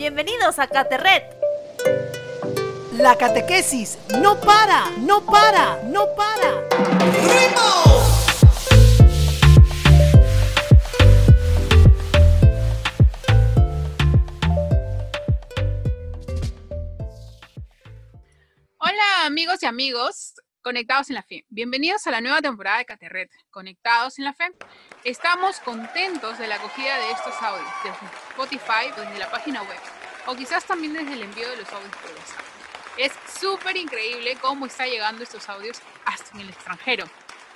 Bienvenidos a Caterret. La catequesis no para, no para, no para. ¡Ritmo! Hola amigos y amigos, Conectados en la Fe. Bienvenidos a la nueva temporada de Caterret, Conectados en la Fe. Estamos contentos de la acogida de estos audios desde Spotify, desde la página web, o quizás también desde el envío de los audios por WhatsApp. Es súper increíble cómo está llegando estos audios hasta en el extranjero.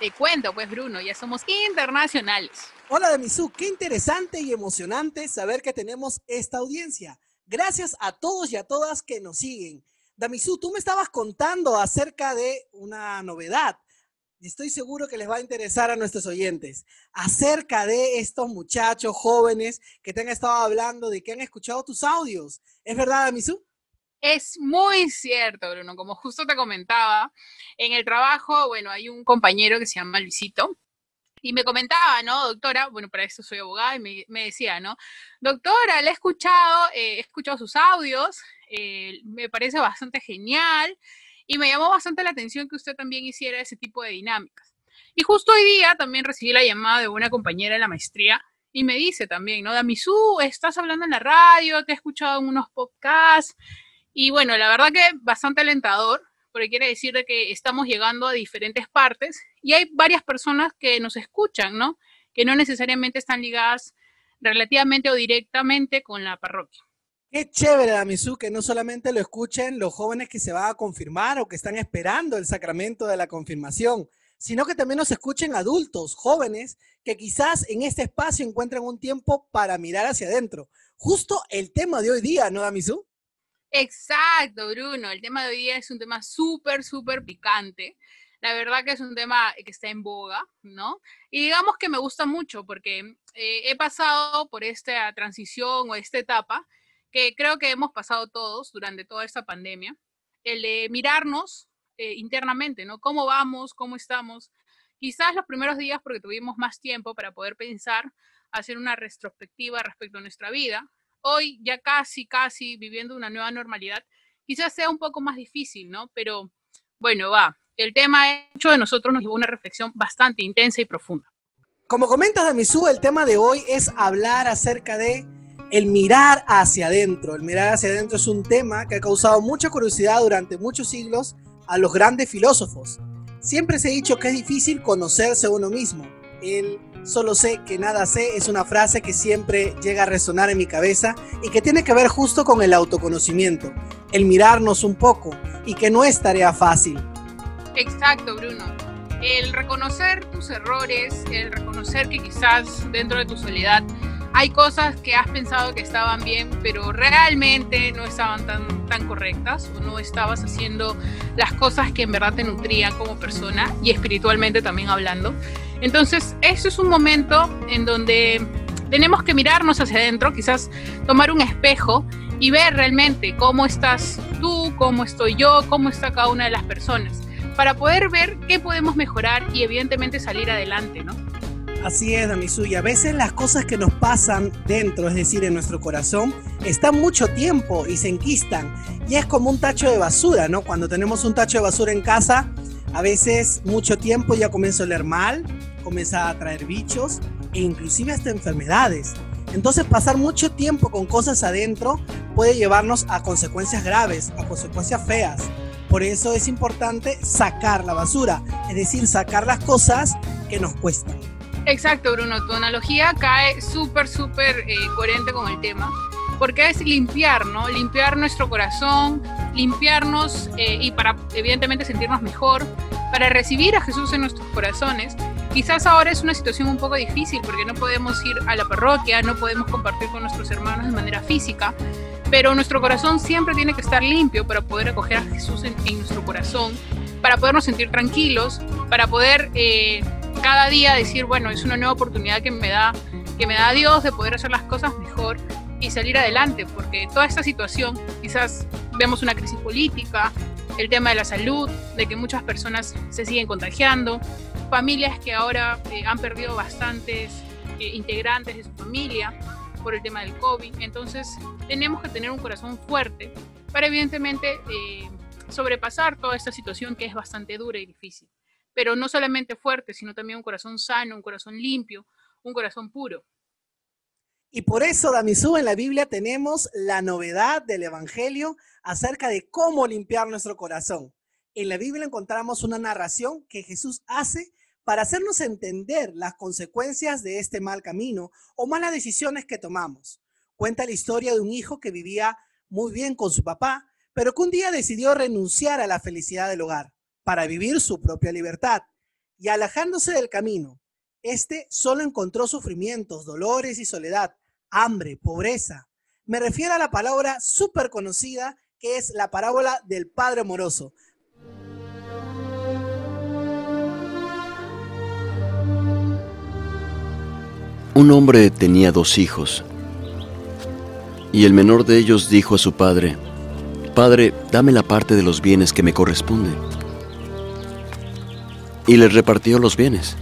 Te cuento, pues Bruno, ya somos internacionales. Hola Damisú, qué interesante y emocionante saber que tenemos esta audiencia. Gracias a todos y a todas que nos siguen. Damisú, tú me estabas contando acerca de una novedad y estoy seguro que les va a interesar a nuestros oyentes acerca de estos muchachos jóvenes que te han estado hablando de que han escuchado tus audios. ¿Es verdad, Damisú? Es muy cierto, Bruno. Como justo te comentaba, en el trabajo, bueno, hay un compañero que se llama Luisito, y me comentaba, ¿no, doctora? Bueno, para eso soy abogada y me, decía, ¿no? Doctora, le he escuchado, eh, he escuchado sus audios, eh, me parece bastante genial y me llamó bastante la atención que usted también hiciera ese tipo de dinámicas. Y justo hoy día también recibí la llamada de una compañera de la maestría y me dice también, ¿no? Damisú, estás hablando en la radio, te he escuchado en unos podcasts y bueno, la verdad que bastante alentador porque quiere decir de que estamos llegando a diferentes partes y hay varias personas que nos escuchan, ¿no? Que no necesariamente están ligadas relativamente o directamente con la parroquia. Qué chévere, Damisú, que no solamente lo escuchen los jóvenes que se van a confirmar o que están esperando el sacramento de la confirmación, sino que también nos escuchen adultos, jóvenes, que quizás en este espacio encuentren un tiempo para mirar hacia adentro. Justo el tema de hoy día, ¿no, Damisú? Exacto, Bruno. El tema de hoy es un tema súper, súper picante. La verdad que es un tema que está en boga, ¿no? Y digamos que me gusta mucho porque eh, he pasado por esta transición o esta etapa que creo que hemos pasado todos durante toda esta pandemia, el de mirarnos eh, internamente, ¿no? ¿Cómo vamos? ¿Cómo estamos? Quizás los primeros días porque tuvimos más tiempo para poder pensar, hacer una retrospectiva respecto a nuestra vida. Hoy ya casi, casi viviendo una nueva normalidad, quizás sea un poco más difícil, ¿no? Pero bueno, va. El tema hecho de nosotros nos llevó a una reflexión bastante intensa y profunda. Como comentas, Damisú, el tema de hoy es hablar acerca de el mirar hacia adentro. El mirar hacia adentro es un tema que ha causado mucha curiosidad durante muchos siglos a los grandes filósofos. Siempre se ha dicho que es difícil conocerse uno mismo. El solo sé que nada sé es una frase que siempre llega a resonar en mi cabeza y que tiene que ver justo con el autoconocimiento, el mirarnos un poco y que no es tarea fácil. Exacto, Bruno. El reconocer tus errores, el reconocer que quizás dentro de tu soledad hay cosas que has pensado que estaban bien, pero realmente no estaban tan, tan correctas o no estabas haciendo las cosas que en verdad te nutrían como persona y espiritualmente también hablando. Entonces, eso es un momento en donde tenemos que mirarnos hacia adentro, quizás tomar un espejo y ver realmente cómo estás tú, cómo estoy yo, cómo está cada una de las personas, para poder ver qué podemos mejorar y evidentemente salir adelante, ¿no? Así es, Damisu, y a veces las cosas que nos pasan dentro, es decir, en nuestro corazón, están mucho tiempo y se enquistan. Y es como un tacho de basura, ¿no? Cuando tenemos un tacho de basura en casa, a veces mucho tiempo ya comienza a oler mal, comienza a traer bichos e inclusive hasta enfermedades. Entonces pasar mucho tiempo con cosas adentro puede llevarnos a consecuencias graves, a consecuencias feas. Por eso es importante sacar la basura, es decir, sacar las cosas que nos cuestan. Exacto, Bruno, tu analogía cae súper, súper eh, coherente con el tema, porque es limpiar, ¿no? Limpiar nuestro corazón, limpiarnos eh, y para evidentemente sentirnos mejor, para recibir a Jesús en nuestros corazones. Quizás ahora es una situación un poco difícil porque no podemos ir a la parroquia, no podemos compartir con nuestros hermanos de manera física, pero nuestro corazón siempre tiene que estar limpio para poder acoger a Jesús en, nuestro corazón, para podernos sentir tranquilos, para poder... Eh, cada día decir, bueno, es una nueva oportunidad que me da que me da Dios de poder hacer las cosas mejor y salir adelante, porque toda esta situación, quizás vemos una crisis política, el tema de la salud, de que muchas personas se siguen contagiando, familias que ahora eh, han perdido bastantes eh, integrantes de su familia. por el tema del COVID. Entonces tenemos que tener un corazón fuerte para evidentemente eh, sobrepasar toda esta situación que es bastante dura y difícil. Pero no solamente fuerte, sino también un corazón sano, un corazón limpio, un corazón puro. Y por eso, Damisú, en la Biblia tenemos la novedad del Evangelio acerca de cómo limpiar nuestro corazón. En la Biblia encontramos una narración que Jesús hace para hacernos entender las consecuencias de este mal camino o malas decisiones que tomamos. Cuenta la historia de un hijo que vivía muy bien con su papá, pero que un día decidió renunciar a la felicidad del hogar para vivir su propia libertad. Y alejándose del camino, este solo encontró sufrimientos, dolores y soledad, hambre, pobreza. Me refiero a la palabra súper conocida que es la parábola del Padre Amoroso, Un hombre tenía dos hijos, y el menor de ellos dijo a su padre, Padre, dame la parte de los bienes que me corresponde. Y le repartió los bienes.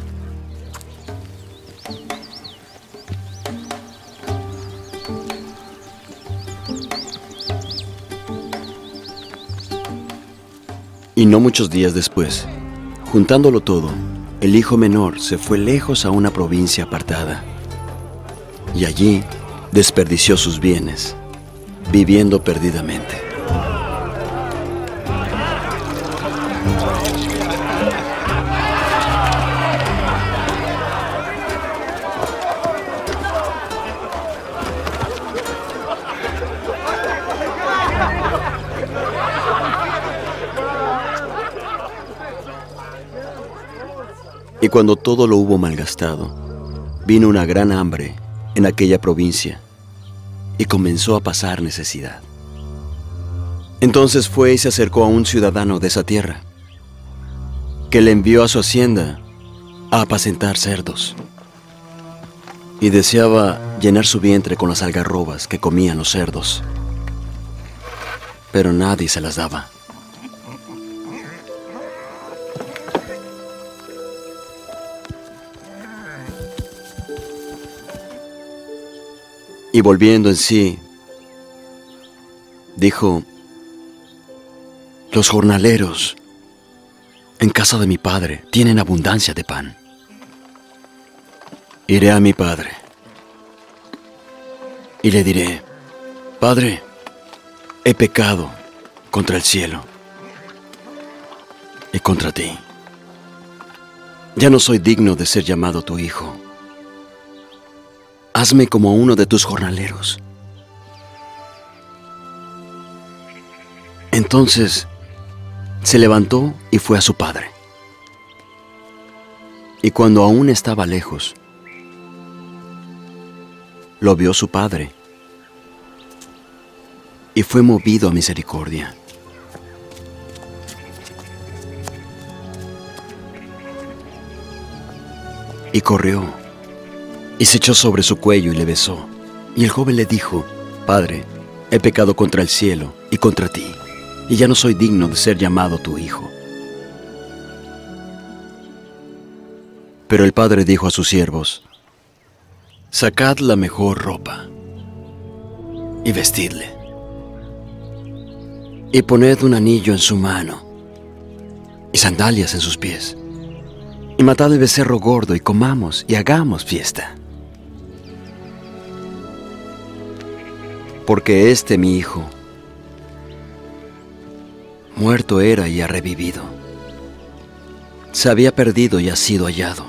Y no muchos días después, juntándolo todo, el hijo menor se fue lejos a una provincia apartada y allí desperdició sus bienes, viviendo perdidamente. Y cuando todo lo hubo malgastado, vino una gran hambre en aquella provincia y comenzó a pasar necesidad. Entonces fue y se acercó a un ciudadano de esa tierra, que le envió a su hacienda a apacentar cerdos, y deseaba llenar su vientre con las algarrobas que comían los cerdos, pero nadie se las daba. Volviendo en sí, dijo, los jornaleros en casa de mi padre tienen abundancia de pan. Iré a mi padre y le diré, Padre, he pecado contra el cielo y contra ti. Ya no soy digno de ser llamado tu hijo hazme como uno de tus jornaleros. Entonces se levantó y fue a su padre. Y cuando aún estaba lejos, lo vio su padre y fue movido a misericordia. Y corrió y se echó sobre su cuello y le besó. Y el joven le dijo, Padre, he pecado contra el cielo y contra ti, y ya no soy digno de ser llamado tu hijo. Pero el padre dijo a sus siervos, Sacad la mejor ropa y vestidle, y poned un anillo en su mano y sandalias en sus pies, y matad el becerro gordo y comamos y hagamos fiesta porque este mi hijo muerto era y ha revivido. Se había perdido y ha sido hallado.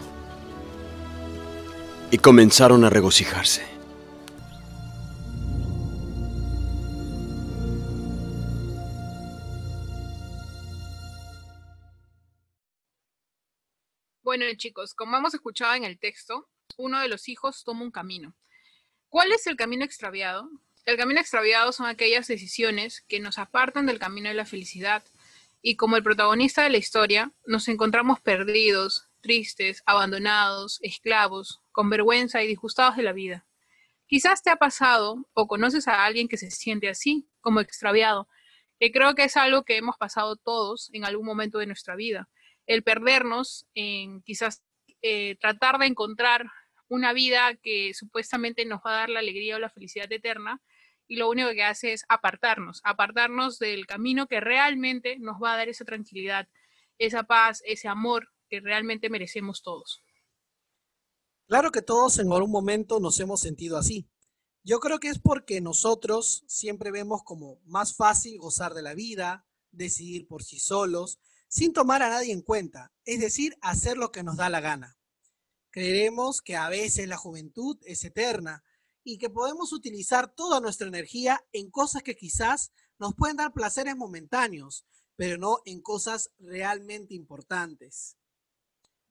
Y comenzaron a regocijarse. Bueno chicos, como hemos escuchado en el texto, uno de los hijos toma un camino. ¿Cuál es el camino extraviado? El camino extraviado son aquellas decisiones que nos apartan del camino de la felicidad y como el protagonista de la historia nos encontramos perdidos, tristes, abandonados, esclavos, con vergüenza y disgustados de la vida. Quizás te ha pasado o conoces a alguien que se siente así, como extraviado, que creo que es algo que hemos pasado todos en algún momento de nuestra vida. El perdernos en quizás eh, tratar de encontrar una vida que supuestamente nos va a dar la alegría o la felicidad eterna y lo único que hace es apartarnos, apartarnos del camino que realmente nos va a dar esa tranquilidad, esa paz, ese amor que realmente merecemos todos. Claro que todos en algún momento nos hemos sentido así. Yo creo que es porque nosotros siempre vemos como más fácil gozar de la vida, decidir por sí solos, sin tomar a nadie en cuenta, es decir, hacer lo que nos da la gana. Creeremos que a veces la juventud es eterna y que podemos utilizar toda nuestra energía en cosas que quizás nos pueden dar placeres momentáneos, pero no en cosas realmente importantes.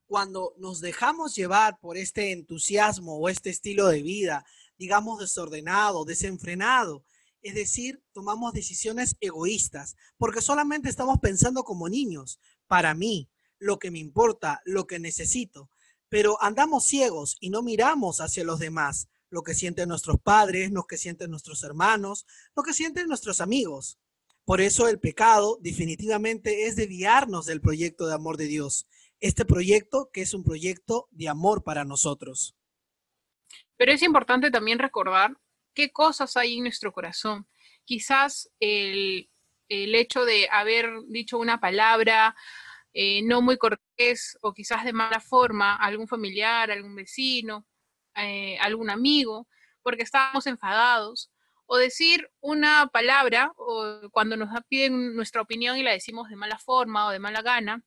Cuando nos dejamos llevar por este entusiasmo o este estilo de vida, digamos desordenado, desenfrenado, es decir, tomamos decisiones egoístas, porque solamente estamos pensando como niños, para mí, lo que me importa, lo que necesito, pero andamos ciegos y no miramos hacia los demás, lo que sienten nuestros padres, lo que sienten nuestros hermanos, lo que sienten nuestros amigos. Por eso el pecado definitivamente es desviarnos del proyecto de amor de Dios. Este proyecto que es un proyecto de amor para nosotros. Pero es importante también recordar qué cosas hay en nuestro corazón. Quizás el, hecho de haber dicho una palabra eh, no muy cortés o quizás de mala forma a algún familiar, algún vecino, eh, algún amigo, porque estábamos enfadados, o decir una palabra o cuando nos piden nuestra opinión y la decimos de mala forma o de mala gana,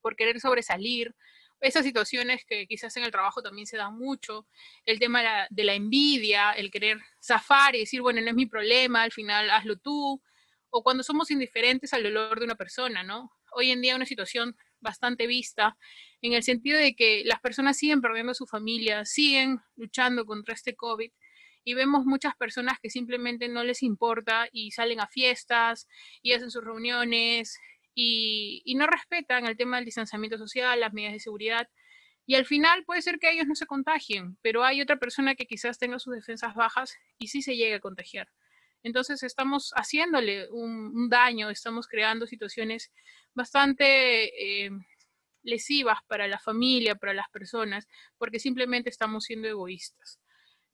por querer sobresalir, esas situaciones que quizás en el trabajo también se dan mucho, el tema de la, envidia, el querer zafar y decir, bueno, no es mi problema, al final hazlo tú, o cuando somos indiferentes al dolor de una persona, ¿no? Hoy en día una situación bastante vista, en el sentido de que las personas siguen perdiendo su familia, siguen luchando contra este COVID y vemos muchas personas que simplemente no les importa y salen a fiestas y hacen sus reuniones y, no respetan el tema del distanciamiento social, las medidas de seguridad. Y al final puede ser que ellos no se contagien, pero hay otra persona que quizás tenga sus defensas bajas y sí se llegue a contagiar. Entonces estamos haciéndole un, daño, estamos creando situaciones bastante eh, lesivas para la familia, para las personas, porque simplemente estamos siendo egoístas.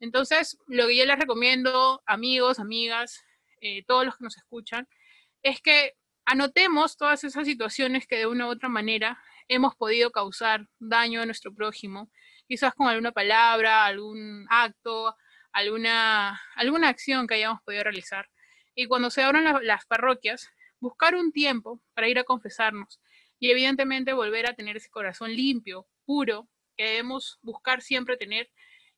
Entonces, lo que yo les recomiendo, amigos, amigas, eh, todos los que nos escuchan, es que anotemos todas esas situaciones que de una u otra manera hemos podido causar daño a nuestro prójimo, quizás con alguna palabra, algún acto, alguna, alguna acción que hayamos podido realizar. Y cuando se abran las parroquias, buscar un tiempo para ir a confesarnos y evidentemente volver a tener ese corazón limpio, puro, que debemos buscar siempre tener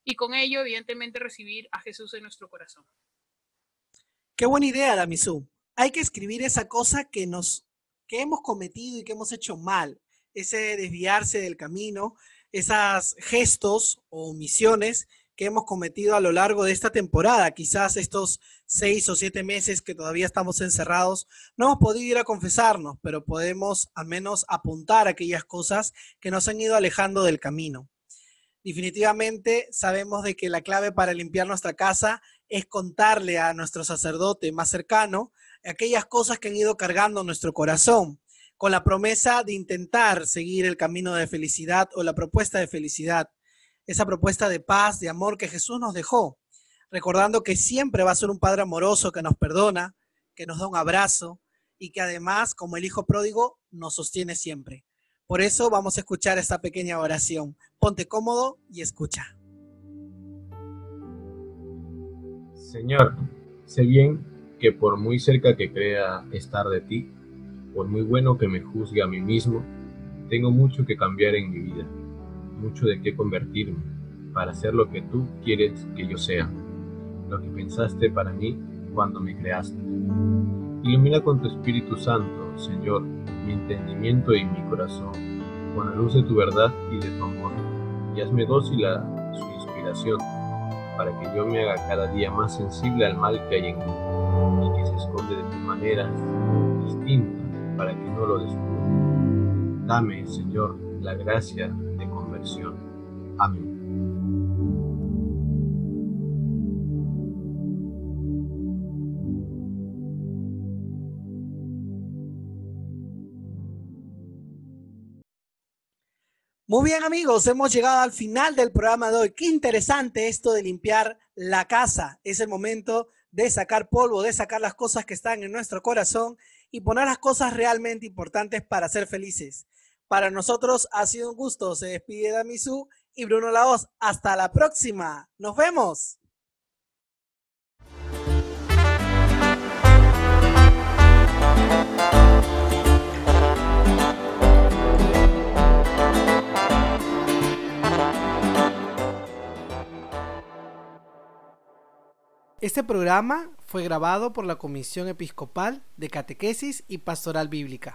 y con ello evidentemente recibir a Jesús en nuestro corazón. Qué buena idea, Damisú hay que escribir esa cosa que nos que hemos cometido y que hemos hecho mal, ese desviarse del camino, esos gestos o omisiones que hemos cometido a lo largo de esta temporada. Quizás estos seis o siete meses que todavía estamos encerrados, no hemos podido ir a confesarnos, pero podemos al menos apuntar aquellas cosas que nos han ido alejando del camino. Definitivamente sabemos de que la clave para limpiar nuestra casa es contarle a nuestro sacerdote más cercano aquellas cosas que han ido cargando nuestro corazón, con la promesa de intentar seguir el camino de felicidad o la propuesta de felicidad, esa propuesta de paz, de amor que Jesús nos dejó, recordando que siempre va a ser un Padre amoroso que nos perdona, que nos da un abrazo y que además, como el Hijo pródigo, nos sostiene siempre. Por eso vamos a escuchar esta pequeña oración. Ponte cómodo y escucha. Señor, sé bien que por muy cerca que crea estar de ti, por muy bueno que me juzgue a mí mismo, tengo mucho que cambiar en mi vida, mucho de qué convertirme, para ser lo que tú quieres que yo sea, lo que pensaste para mí cuando me creaste. Ilumina con tu Espíritu Santo, Señor, mi entendimiento y mi corazón, con la luz de tu verdad y de tu amor, y hazme dócil a su inspiración, para que yo me haga cada día más sensible al mal que hay en mí y que se esconde de tu manera distinta para que no lo descubra. Dame, Señor, la gracia Amén. Muy bien amigos, hemos llegado al final del programa de hoy. Qué interesante esto de limpiar la casa. Es el momento de sacar polvo, de sacar las cosas que están en nuestro corazón y poner las cosas realmente importantes para ser felices. Para nosotros ha sido un gusto. Se despide Damisú y Bruno Laos. Hasta la próxima. Nos vemos. Este programa fue grabado por la Comisión Episcopal de Catequesis y Pastoral Bíblica.